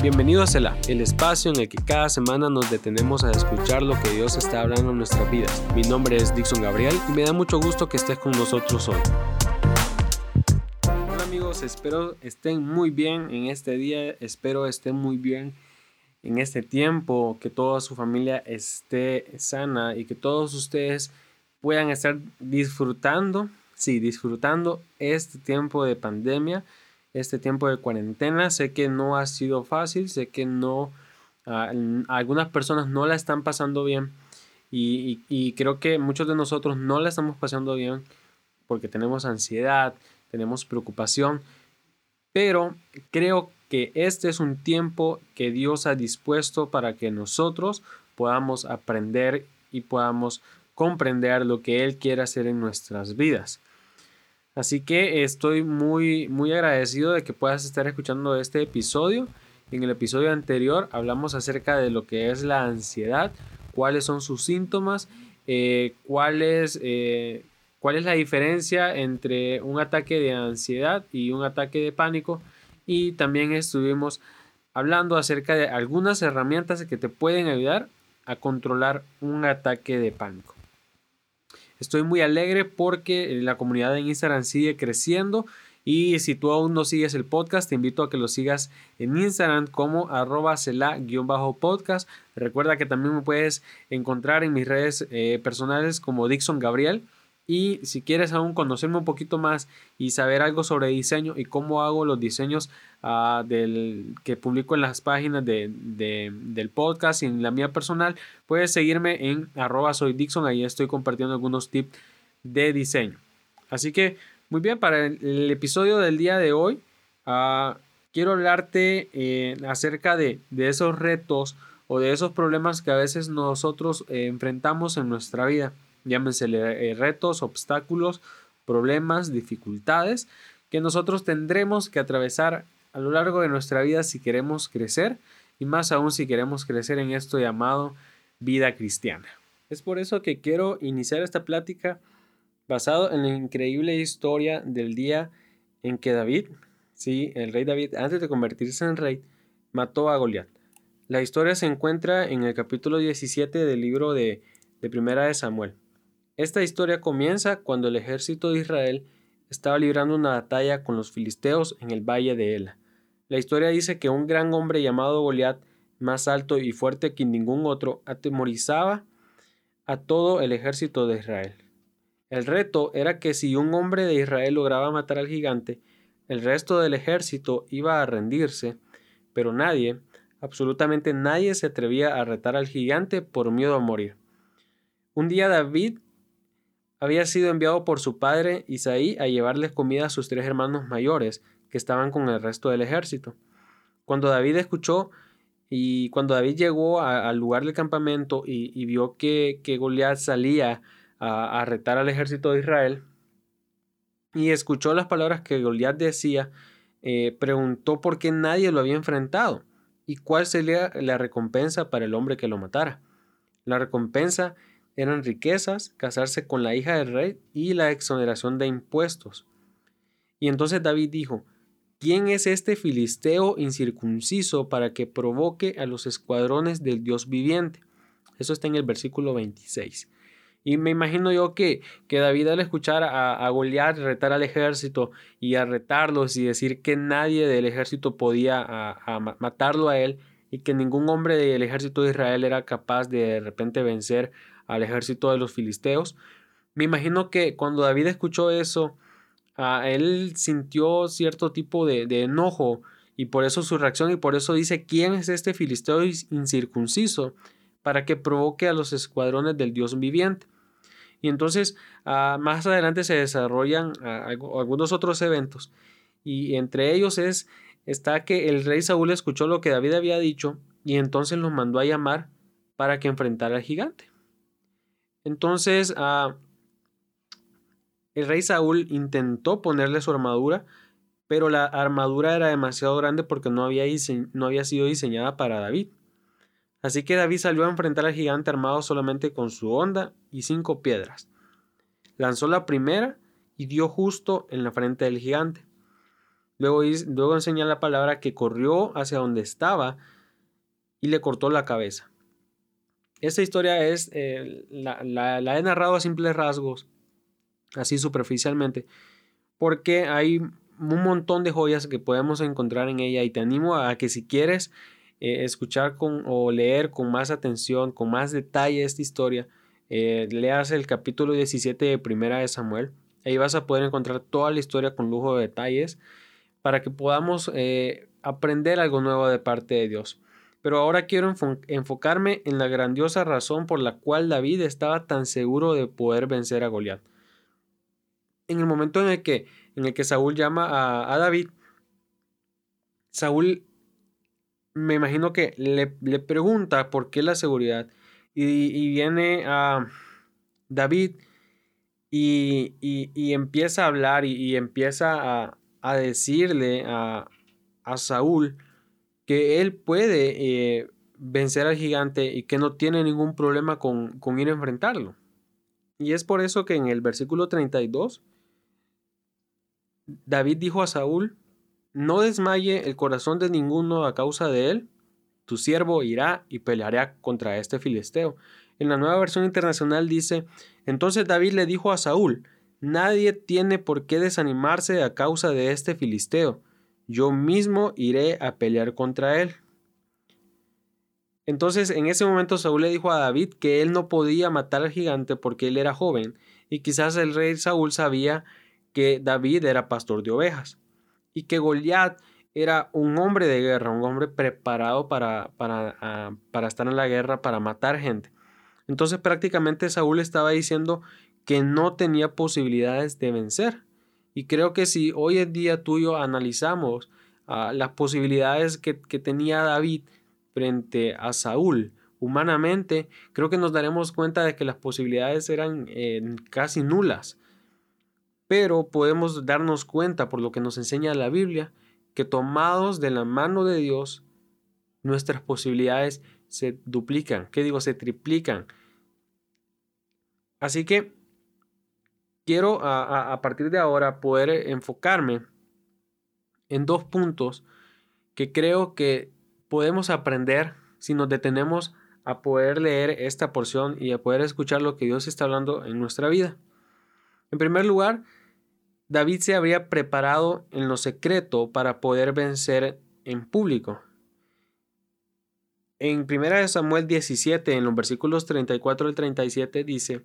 Bienvenido a Selah, el espacio en el que cada semana nos detenemos a escuchar lo que Dios está hablando en nuestras vidas. Mi nombre es Dixon Gabriel y me da mucho gusto que estés con nosotros hoy. Hola amigos, espero estén muy bien en este día, espero estén muy bien en este tiempo, que toda su familia esté sana y que todos ustedes puedan estar disfrutando, sí, disfrutando este tiempo de pandemia este tiempo de cuarentena. Sé que no ha sido fácil, sé que no, ah, algunas personas no la están pasando bien y, creo que muchos de nosotros no la estamos pasando bien porque tenemos ansiedad, tenemos preocupación, pero creo que este es un tiempo que Dios ha dispuesto para que nosotros podamos aprender y podamos comprender lo que Él quiere hacer en nuestras vidas. Así que estoy muy, muy agradecido de que puedas estar escuchando este episodio. En el episodio anterior hablamos acerca de lo que es la ansiedad, cuáles son sus síntomas, eh, eh, cuál es la diferencia entre un ataque de ansiedad y un ataque de pánico. Y también estuvimos hablando acerca de algunas herramientas que te pueden ayudar a controlar un ataque de pánico. Estoy muy alegre porque la comunidad en Instagram sigue creciendo. Y si tú aún no sigues el podcast, te invito a que lo sigas en Instagram como arroba podcast Recuerda que también me puedes encontrar en mis redes eh, personales como Dixon Gabriel. Y si quieres aún conocerme un poquito más y saber algo sobre diseño y cómo hago los diseños ah, del, que publico en las páginas de, del podcast y en la mía personal, puedes seguirme en arroba soy. Ahí estoy compartiendo algunos tips de diseño. Así que, muy bien, para el, episodio del día de hoy, ah, quiero hablarte eh, acerca de, de, esos retos o de esos problemas que a veces nosotros eh, enfrentamos en nuestra vida llámense eh, retos, obstáculos, problemas, dificultades que nosotros tendremos que atravesar a lo largo de nuestra vida si queremos crecer y más aún si queremos crecer en esto llamado vida cristiana. Es por eso que quiero iniciar esta plática basado en la increíble historia del día en que David, sí, el rey David, antes de convertirse en rey, mató a Goliat. La historia se encuentra en el capítulo 17 del libro de, de Primera de Samuel. Esta historia comienza cuando el ejército de Israel estaba librando una batalla con los filisteos en el valle de Ela. La historia dice que un gran hombre llamado Goliat, más alto y fuerte que ningún otro, atemorizaba a todo el ejército de Israel. El reto era que si un hombre de Israel lograba matar al gigante, el resto del ejército iba a rendirse, pero nadie, absolutamente nadie se atrevía a retar al gigante por miedo a morir. Un día David había sido enviado por su padre Isaí a llevarles comida a sus tres hermanos mayores, que estaban con el resto del ejército. Cuando David escuchó y cuando David llegó al lugar del campamento y, vio que, que Goliat salía a, retar al ejército de Israel, y escuchó las palabras que Goliat decía, eh, preguntó por qué nadie lo había enfrentado y cuál sería la recompensa para el hombre que lo matara. La recompensa eran riquezas, casarse con la hija del rey y la exoneración de impuestos. Y entonces David dijo, ¿quién es este filisteo incircunciso para que provoque a los escuadrones del Dios viviente? Eso está en el versículo 26. Y me imagino yo que, que David al escuchar a, a Goliat retar al ejército y a retarlos y decir que nadie del ejército podía matarlo a él y que ningún hombre del ejército de Israel era capaz de de repente vencer al ejército de los filisteos. Me imagino que cuando David escuchó eso, él sintió cierto tipo de, enojo y por eso su reacción y por eso dice, ¿quién es este filisteo incircunciso? Para que provoque a los escuadrones del Dios viviente. Y entonces ah, más adelante se desarrollan ah, algunos otros eventos y entre ellos es está que el rey Saúl escuchó lo que David había dicho y entonces lo mandó a llamar para que enfrentara al gigante. Entonces, ah, el rey Saúl intentó ponerle su armadura, pero la armadura era demasiado grande porque no había, sido diseñada para David. Así que David salió a enfrentar al gigante armado solamente con su honda y cinco piedras. Lanzó la primera y dio justo en la frente del gigante. Luego, luego enseña la palabra que corrió hacia donde estaba y le cortó la cabeza. Esta historia es, eh, la, la, he narrado a simples rasgos, así superficialmente, porque hay un montón de joyas que podemos encontrar en ella y te animo a que si quieres eh, escuchar con, o leer con más atención, con más detalle esta historia, eh, leas el capítulo 17 de Primera de Samuel. Ahí vas a poder encontrar toda la historia con lujo de detalles para que podamos aprender algo nuevo de parte de Dios. Pero ahora quiero enfocarme en la grandiosa razón por la cual David estaba tan seguro de poder vencer a Goliat. En el momento en el que, en el que Saúl llama a, David, Saúl me imagino que le, pregunta por qué la seguridad. Y, viene a David y, empieza a hablar y, empieza a, decirle a, a Saúl que él puede eh, vencer al gigante y que no tiene ningún problema con, ir a enfrentarlo. Y es por eso que en el versículo 32, David dijo a Saúl, no desmaye el corazón de ninguno a causa de él, tu siervo irá y peleará contra este filisteo. En la nueva versión internacional dice, entonces David le dijo a Saúl, nadie tiene por qué desanimarse a causa de este filisteo, yo mismo iré a pelear contra él. Entonces en ese momento Saúl le dijo a David que él no podía matar al gigante porque él era joven y quizás el rey Saúl sabía que David era pastor de ovejas y que Goliat era un hombre de guerra, un hombre preparado para, para, ah, para estar en la guerra, para matar gente. Entonces prácticamente Saúl estaba diciendo que no tenía posibilidades de vencer. Y creo que si hoy en día tú y yo analizamos ah, las posibilidades que, tenía David frente a Saúl humanamente, creo que nos daremos cuenta de que las posibilidades eran eh, casi nulas. Pero podemos darnos cuenta, por lo que nos enseña la Biblia, que tomados de la mano de Dios, nuestras posibilidades se duplican, ¿qué digo? Se triplican. Así que quiero a, partir de ahora poder enfocarme en dos puntos que creo que podemos aprender si nos detenemos a poder leer esta porción y a poder escuchar lo que Dios está hablando en nuestra vida. En primer lugar, David se habría preparado en lo secreto para poder vencer en público. En 1 Samuel 17, en los versículos 34 al 37, dice,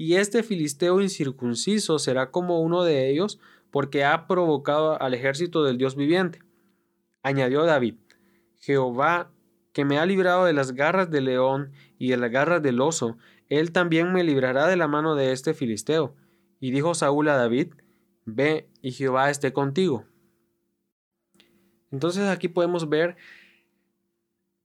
y este filisteo incircunciso será como uno de ellos, porque ha provocado al ejército del Dios viviente. Añadió David, Jehová, que me ha librado de las garras del león y de las garras del oso, él también me librará de la mano de este filisteo. Y dijo Saúl a David, Ve y Jehová esté contigo. Entonces aquí podemos ver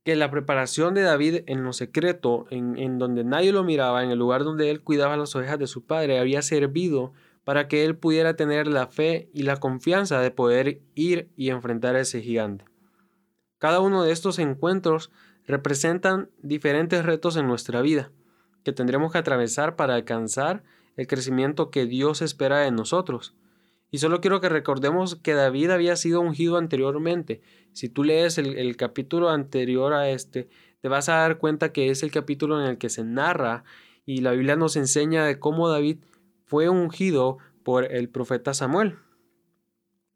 que la preparación de David en lo secreto, en, donde nadie lo miraba, en el lugar donde él cuidaba las ovejas de su padre, había servido para que él pudiera tener la fe y la confianza de poder ir y enfrentar a ese gigante. Cada uno de estos encuentros representan diferentes retos en nuestra vida que tendremos que atravesar para alcanzar el crecimiento que Dios espera de nosotros. Y solo quiero que recordemos que David había sido ungido anteriormente. Si tú lees el, capítulo anterior a este, te vas a dar cuenta que es el capítulo en el que se narra y la Biblia nos enseña de cómo David fue ungido por el profeta Samuel.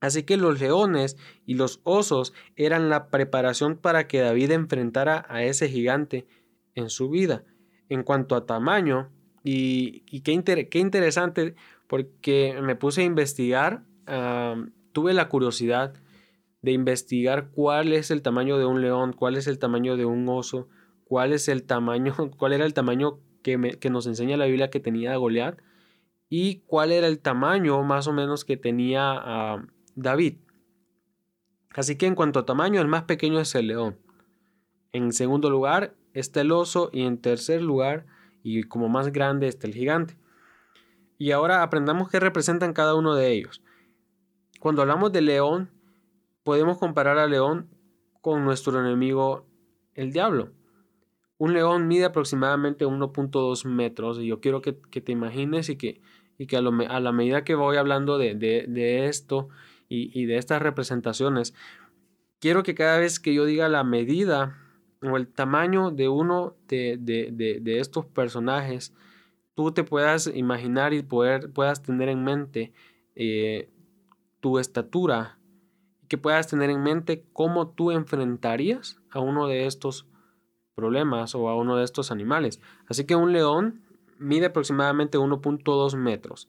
Así que los leones y los osos eran la preparación para que David enfrentara a ese gigante en su vida. En cuanto a tamaño, y, qué, qué interesante porque me puse a investigar, tuve la curiosidad de investigar cuál es el tamaño de un león, cuál es el tamaño de un oso, cuál es el tamaño, cuál era el tamaño que, nos enseña la Biblia que tenía Goliat y cuál era el tamaño más o menos que tenía David. Así que en cuanto a tamaño, el más pequeño es el león. En segundo lugar está el oso y en tercer lugar, y como más grande, está el gigante. Y ahora aprendamos qué representan cada uno de ellos. Cuando hablamos de león, podemos comparar al león con nuestro enemigo, el diablo. Un león mide aproximadamente 1.2 metros y yo quiero que, te imagines y que, y que a, la medida que voy hablando de, esto y, de estas representaciones, quiero que cada vez que yo diga la medida o el tamaño de uno de, estos personajes, tú te puedas imaginar y poder, puedas tener en mente eh, tu estatura, que puedas tener en mente cómo tú enfrentarías a uno de estos problemas o a uno de estos animales. Así que un león mide aproximadamente 1.2 metros.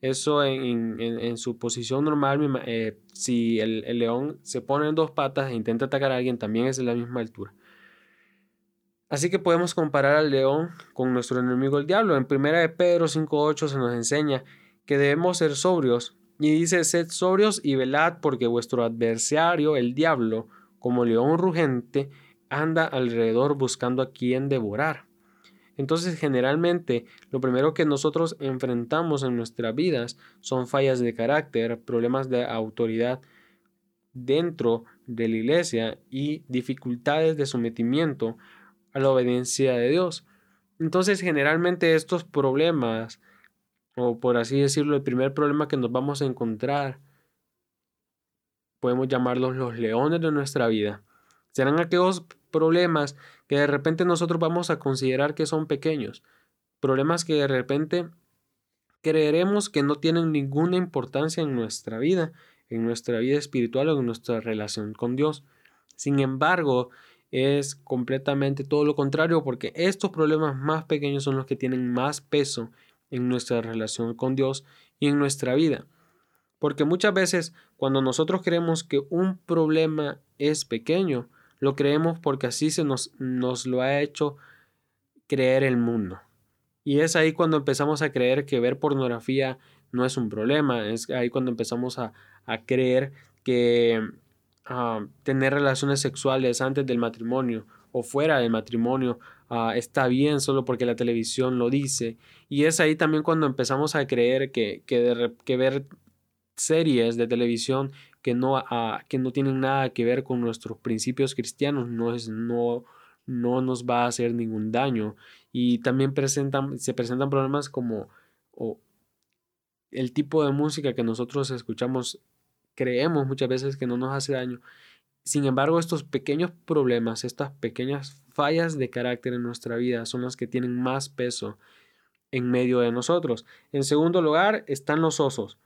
Eso en, su posición normal, eh, si el, el, león se pone en dos patas e intenta atacar a alguien, también es de la misma altura. Así que podemos comparar al león con nuestro enemigo el diablo. En 1 de Pedro 5.8 se nos enseña que debemos ser sobrios. Y dice, sed sobrios y velad porque vuestro adversario, el diablo, como león rugente, anda alrededor buscando a quien devorar. Entonces, generalmente, lo primero que nosotros enfrentamos en nuestras vidas son fallas de carácter, problemas de autoridad dentro de la iglesia y dificultades de sometimiento a la obediencia de Dios. Entonces, generalmente estos problemas, o por así decirlo, el primer problema que nos vamos a encontrar, podemos llamarlos los leones de nuestra vida. Serán aquellos problemas que de repente nosotros vamos a considerar que son pequeños, problemas que de repente creeremos que no tienen ninguna importancia en nuestra vida, en nuestra vida espiritual o en nuestra relación con Dios. Sin embargo, es completamente todo lo contrario porque estos problemas más pequeños son los que tienen más peso en nuestra relación con Dios y en nuestra vida. Porque muchas veces cuando nosotros creemos que un problema es pequeño, lo creemos porque así se nos, nos lo ha hecho creer el mundo. Y es ahí cuando empezamos a creer que ver pornografía no es un problema. Es ahí cuando empezamos a, creer que ah, tener relaciones sexuales antes del matrimonio o fuera del matrimonio ah, está bien solo porque la televisión lo dice. Y es ahí también cuando empezamos a creer que, que, que ver series de televisión que no, ah, que no tienen nada que ver con nuestros principios cristianos, no, es, no, no nos va a hacer ningún daño. Y también presentan, se presentan problemas como el tipo de música que nosotros escuchamos, creemos muchas veces que no nos hace daño. Sin embargo, estos pequeños problemas, estas pequeñas fallas de carácter en nuestra vida son las que tienen más peso en medio de nosotros. En segundo lugar están los osos.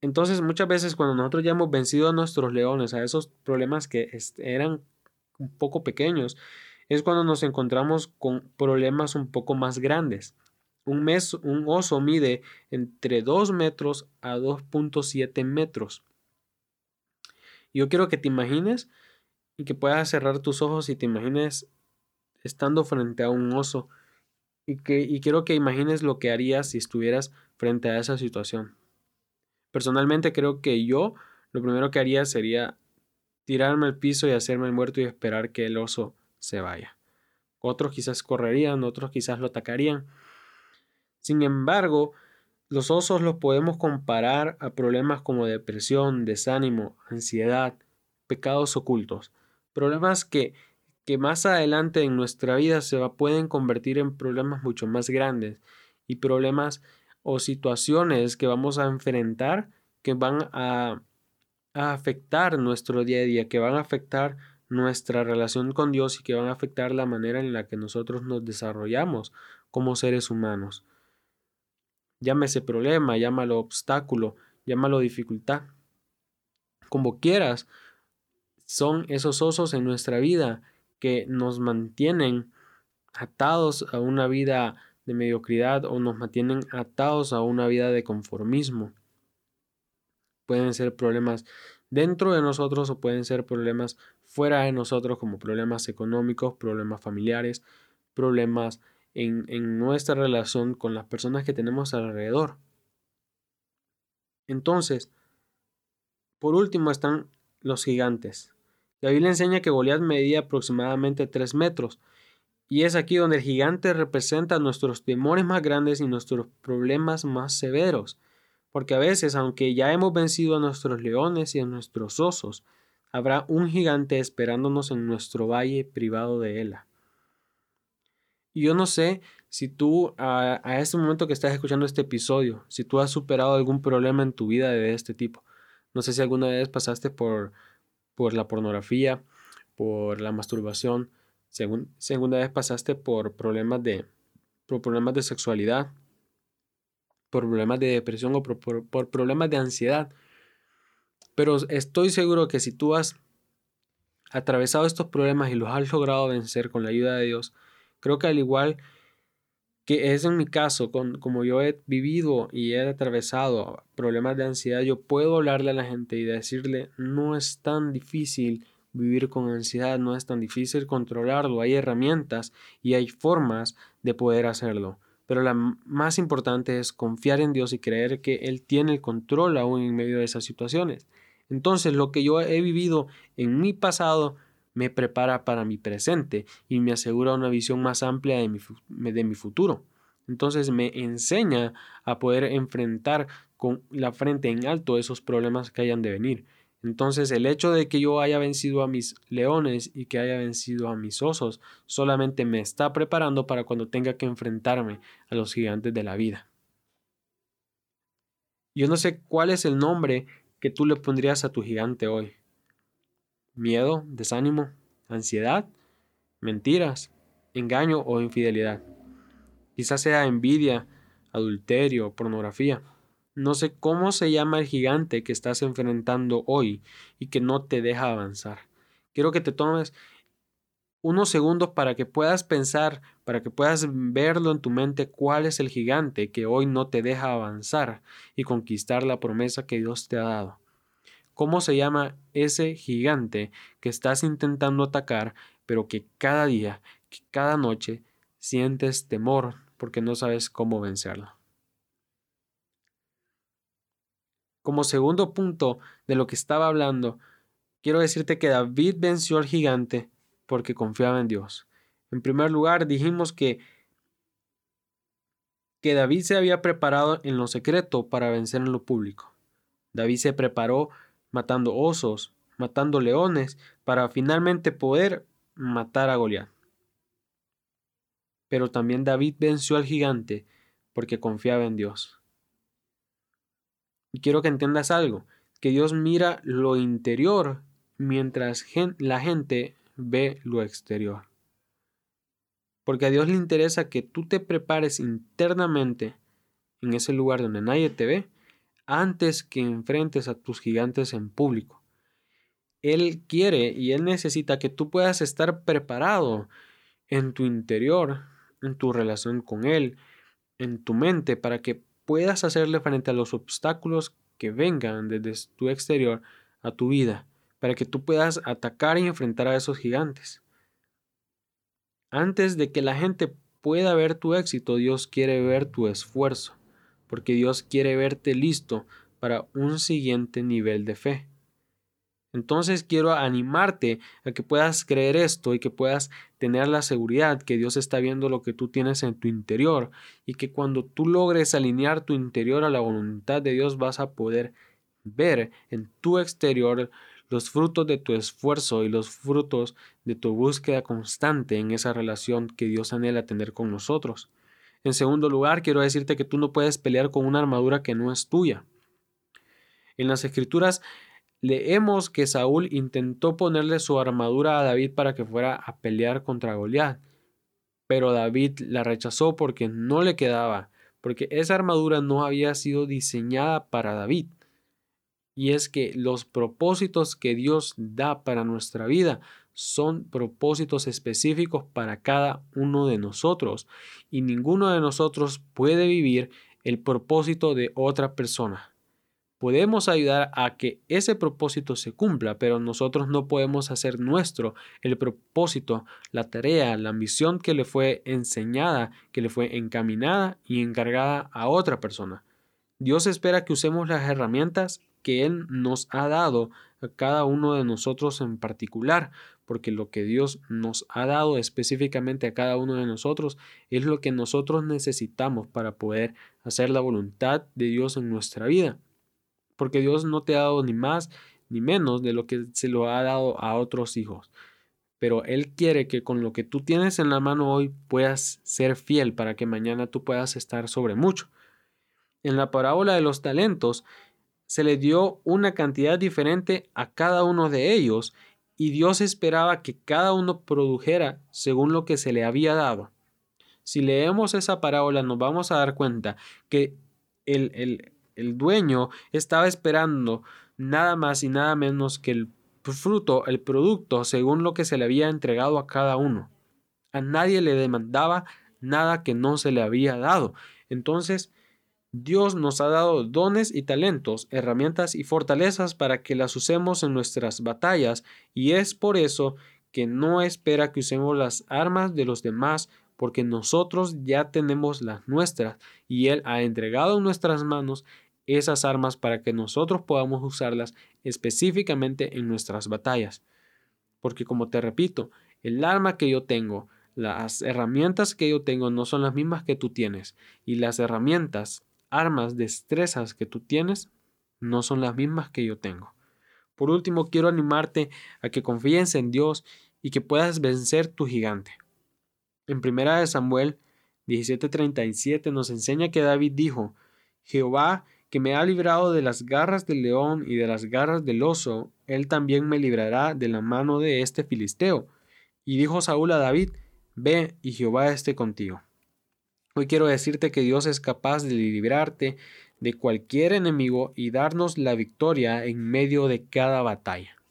Entonces, muchas veces cuando nosotros ya hemos vencido a nuestros leones, a esos problemas que eran un poco pequeños, es cuando nos encontramos con problemas un poco más grandes. Un, mes, un oso mide entre 2 metros a 2.7 metros. Yo quiero que te imagines y que puedas cerrar tus ojos y te imagines estando frente a un oso y, que, y quiero que imagines lo que harías si estuvieras frente a esa situación. Personalmente creo que yo lo primero que haría sería tirarme al piso y hacerme el muerto y esperar que el oso se vaya. Otros quizás correrían, otros quizás lo atacarían. Sin embargo, los osos los podemos comparar a problemas como depresión, desánimo, ansiedad, pecados ocultos, problemas que, que más adelante en nuestra vida se pueden convertir en problemas mucho más grandes y problemas o situaciones que vamos a enfrentar que van a, afectar nuestro día a día, que van a afectar nuestra relación con Dios y que van a afectar la manera en la que nosotros nos desarrollamos como seres humanos. Llámese problema, llámalo obstáculo, llámalo dificultad. Como quieras, son esos osos en nuestra vida que nos mantienen atados a una vida de mediocridad o nos mantienen atados a una vida de conformismo. Pueden ser problemas dentro de nosotros o pueden ser problemas fuera de nosotros como problemas económicos, problemas familiares, problemas en, en nuestra relación con las personas que tenemos alrededor. Entonces, por último están los gigantes. La Biblia enseña que Goliat medía aproximadamente 3 metros, y es aquí donde el gigante representa nuestros temores más grandes y nuestros problemas más severos. Porque a veces, aunque ya hemos vencido a nuestros leones y a nuestros osos, habrá un gigante esperándonos en nuestro valle privado de Ela. Y yo no sé si tú a, a, este momento que estás escuchando este episodio, si tú has superado algún problema en tu vida de este tipo. No sé si alguna vez pasaste por, por la pornografía, por la masturbación, segunda vez pasaste por problemas de, por problemas de sexualidad, por problemas de depresión o por, problemas de ansiedad. Pero estoy seguro que si tú has atravesado estos problemas y los has logrado vencer con la ayuda de Dios, creo que al igual que es en mi caso, con, como yo he vivido y he atravesado problemas de ansiedad, yo puedo hablarle a la gente y decirle, no es tan difícil Vivir con ansiedad no es tan difícil controlarlo, hay herramientas y hay formas de poder hacerlo. Pero la más importante es confiar en Dios y creer que Él tiene el control aún en medio de esas situaciones. Entonces lo que yo he vivido en mi pasado me prepara para mi presente y me asegura una visión más amplia de mi, de mi futuro. Entonces me enseña a poder enfrentar con la frente en alto esos problemas que hayan de venir. Entonces el hecho de que yo haya vencido a mis leones y que haya vencido a mis osos solamente me está preparando para cuando tenga que enfrentarme a los gigantes de la vida. Yo no sé cuál es el nombre que tú le pondrías a tu gigante hoy. Miedo, desánimo, ansiedad, mentiras, engaño o infidelidad. Quizás sea envidia, adulterio, pornografía. No sé cómo se llama el gigante que estás enfrentando hoy y que no te deja avanzar. Quiero que te tomes unos segundos para que puedas pensar, para que puedas verlo en tu mente cuál es el gigante que hoy no te deja avanzar y conquistar la promesa que Dios te ha dado. ¿Cómo se llama ese gigante que estás intentando atacar, pero que cada día, que cada noche sientes temor porque no sabes cómo vencerlo? Como segundo punto de lo que estaba hablando, quiero decirte que David venció al gigante porque confiaba en Dios. En primer lugar, dijimos que que David se había preparado en lo secreto para vencer en lo público. David se preparó matando osos, matando leones, para finalmente poder matar a Goliat. Pero también David venció al gigante porque confiaba en Dios. Y quiero que entiendas algo, que Dios mira lo interior mientras la gente ve lo exterior. Porque a Dios le interesa que tú te prepares internamente en ese lugar donde nadie te ve antes que enfrentes a tus gigantes en público. Él quiere y Él necesita que tú puedas estar preparado en tu interior, en tu relación con Él, en tu mente, para que puedas hacerle frente a los obstáculos que vengan desde tu exterior a tu vida, para que tú puedas atacar y enfrentar a esos gigantes. Antes de que la gente pueda ver tu éxito, Dios quiere ver tu esfuerzo, porque Dios quiere verte listo para un siguiente nivel de fe. Entonces quiero animarte a que puedas creer esto y que puedas tener la seguridad que Dios está viendo lo que tú tienes en tu interior y que cuando tú logres alinear tu interior a la voluntad de Dios vas a poder ver en tu exterior los frutos de tu esfuerzo y los frutos de tu búsqueda constante en esa relación que Dios anhela tener con nosotros. En segundo lugar, quiero decirte que tú no puedes pelear con una armadura que no es tuya. En las escrituras leemos que Saúl intentó ponerle su armadura a David para que fuera a pelear contra Goliat, pero David la rechazó porque no le quedaba, porque esa armadura no había sido diseñada para David. Y es que los propósitos que Dios da para nuestra vida son propósitos específicos para cada uno de nosotros, y ninguno de nosotros puede vivir el propósito de otra persona podemos ayudar a que ese propósito se cumpla, pero nosotros no podemos hacer nuestro el propósito, la tarea, la misión que le fue enseñada, que le fue encaminada y encargada a otra persona. Dios espera que usemos las herramientas que Él nos ha dado a cada uno de nosotros en particular, porque lo que Dios nos ha dado específicamente a cada uno de nosotros es lo que nosotros necesitamos para poder hacer la voluntad de Dios en nuestra vida. Porque Dios no te ha dado ni más ni menos de lo que se lo ha dado a otros hijos. Pero Él quiere que con lo que tú tienes en la mano hoy puedas ser fiel para que mañana tú puedas estar sobre mucho. En la parábola de los talentos se le dio una cantidad diferente a cada uno de ellos y Dios esperaba que cada uno produjera según lo que se le había dado. Si leemos esa parábola nos vamos a dar cuenta que el, el, el dueño estaba esperando nada más y nada menos que el fruto, el producto, según lo que se le había entregado a cada uno. A nadie le demandaba nada que no se le había dado. Entonces, Dios nos ha dado dones y talentos, herramientas y fortalezas para que las usemos en nuestras batallas y es por eso que no espera que usemos las armas de los demás porque nosotros ya tenemos las nuestras y Él ha entregado en nuestras manos esas armas para que nosotros podamos usarlas específicamente en nuestras batallas. Porque como te repito, el arma que yo tengo, las herramientas que yo tengo no son las mismas que tú tienes y las herramientas armas, destrezas que tú tienes no son las mismas que yo tengo. Por último, quiero animarte a que confíes en Dios y que puedas vencer tu gigante. En primera de Samuel 17:37 nos enseña que David dijo, Jehová que me ha librado de las garras del león y de las garras del oso, él también me librará de la mano de este filisteo. Y dijo Saúl a David, Ve y Jehová esté contigo. Hoy quiero decirte que Dios es capaz de librarte de cualquier enemigo y darnos la victoria en medio de cada batalla.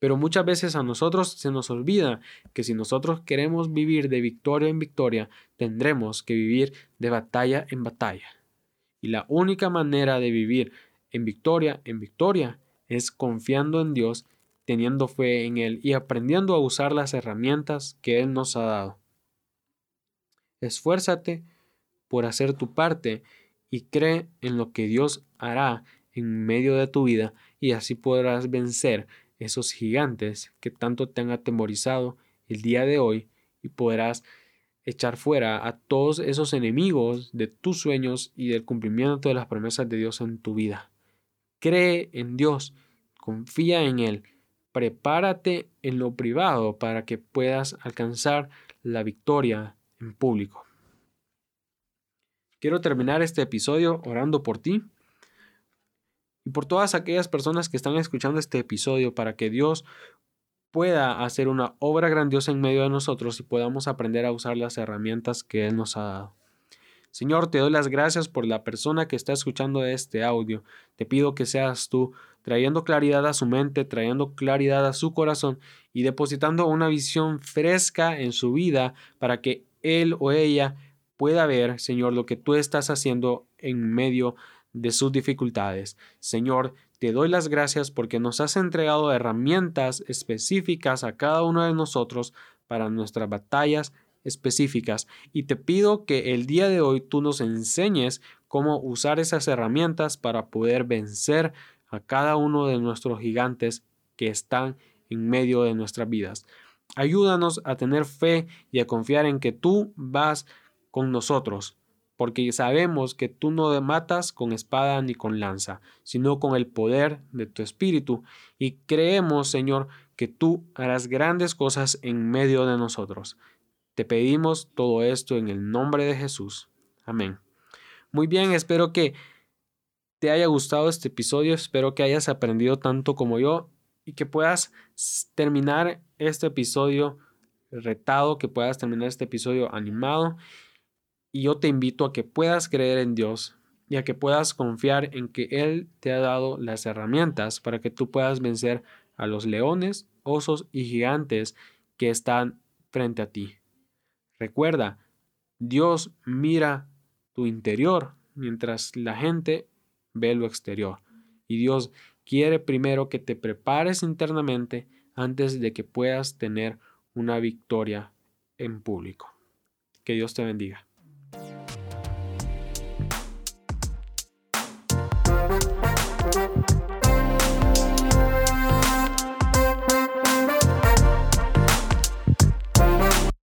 Pero muchas veces a nosotros se nos olvida que si nosotros queremos vivir de victoria en victoria, tendremos que vivir de batalla en batalla. Y la única manera de vivir en victoria en victoria es confiando en Dios, teniendo fe en Él y aprendiendo a usar las herramientas que Él nos ha dado. Esfuérzate por hacer tu parte y cree en lo que Dios hará en medio de tu vida y así podrás vencer esos gigantes que tanto te han atemorizado el día de hoy y podrás echar fuera a todos esos enemigos de tus sueños y del cumplimiento de las promesas de Dios en tu vida. Cree en Dios, confía en Él, prepárate en lo privado para que puedas alcanzar la victoria en público. Quiero terminar este episodio orando por ti y por todas aquellas personas que están escuchando este episodio para que Dios pueda hacer una obra grandiosa en medio de nosotros y podamos aprender a usar las herramientas que Él nos ha dado. Señor, te doy las gracias por la persona que está escuchando este audio. Te pido que seas tú trayendo claridad a su mente, trayendo claridad a su corazón y depositando una visión fresca en su vida para que él o ella pueda ver, Señor, lo que tú estás haciendo en medio de sus dificultades. Señor, te doy las gracias porque nos has entregado herramientas específicas a cada uno de nosotros para nuestras batallas específicas y te pido que el día de hoy tú nos enseñes cómo usar esas herramientas para poder vencer a cada uno de nuestros gigantes que están en medio de nuestras vidas. Ayúdanos a tener fe y a confiar en que tú vas con nosotros, porque sabemos que tú no matas con espada ni con lanza, sino con el poder de tu espíritu, y creemos, Señor, que tú harás grandes cosas en medio de nosotros. Te pedimos todo esto en el nombre de Jesús. Amén. Muy bien, espero que te haya gustado este episodio, espero que hayas aprendido tanto como yo y que puedas terminar este episodio retado, que puedas terminar este episodio animado. Y yo te invito a que puedas creer en Dios y a que puedas confiar en que Él te ha dado las herramientas para que tú puedas vencer a los leones, osos y gigantes que están frente a ti. Recuerda, Dios mira tu interior mientras la gente ve lo exterior. Y Dios quiere primero que te prepares internamente antes de que puedas tener una victoria en público. Que Dios te bendiga.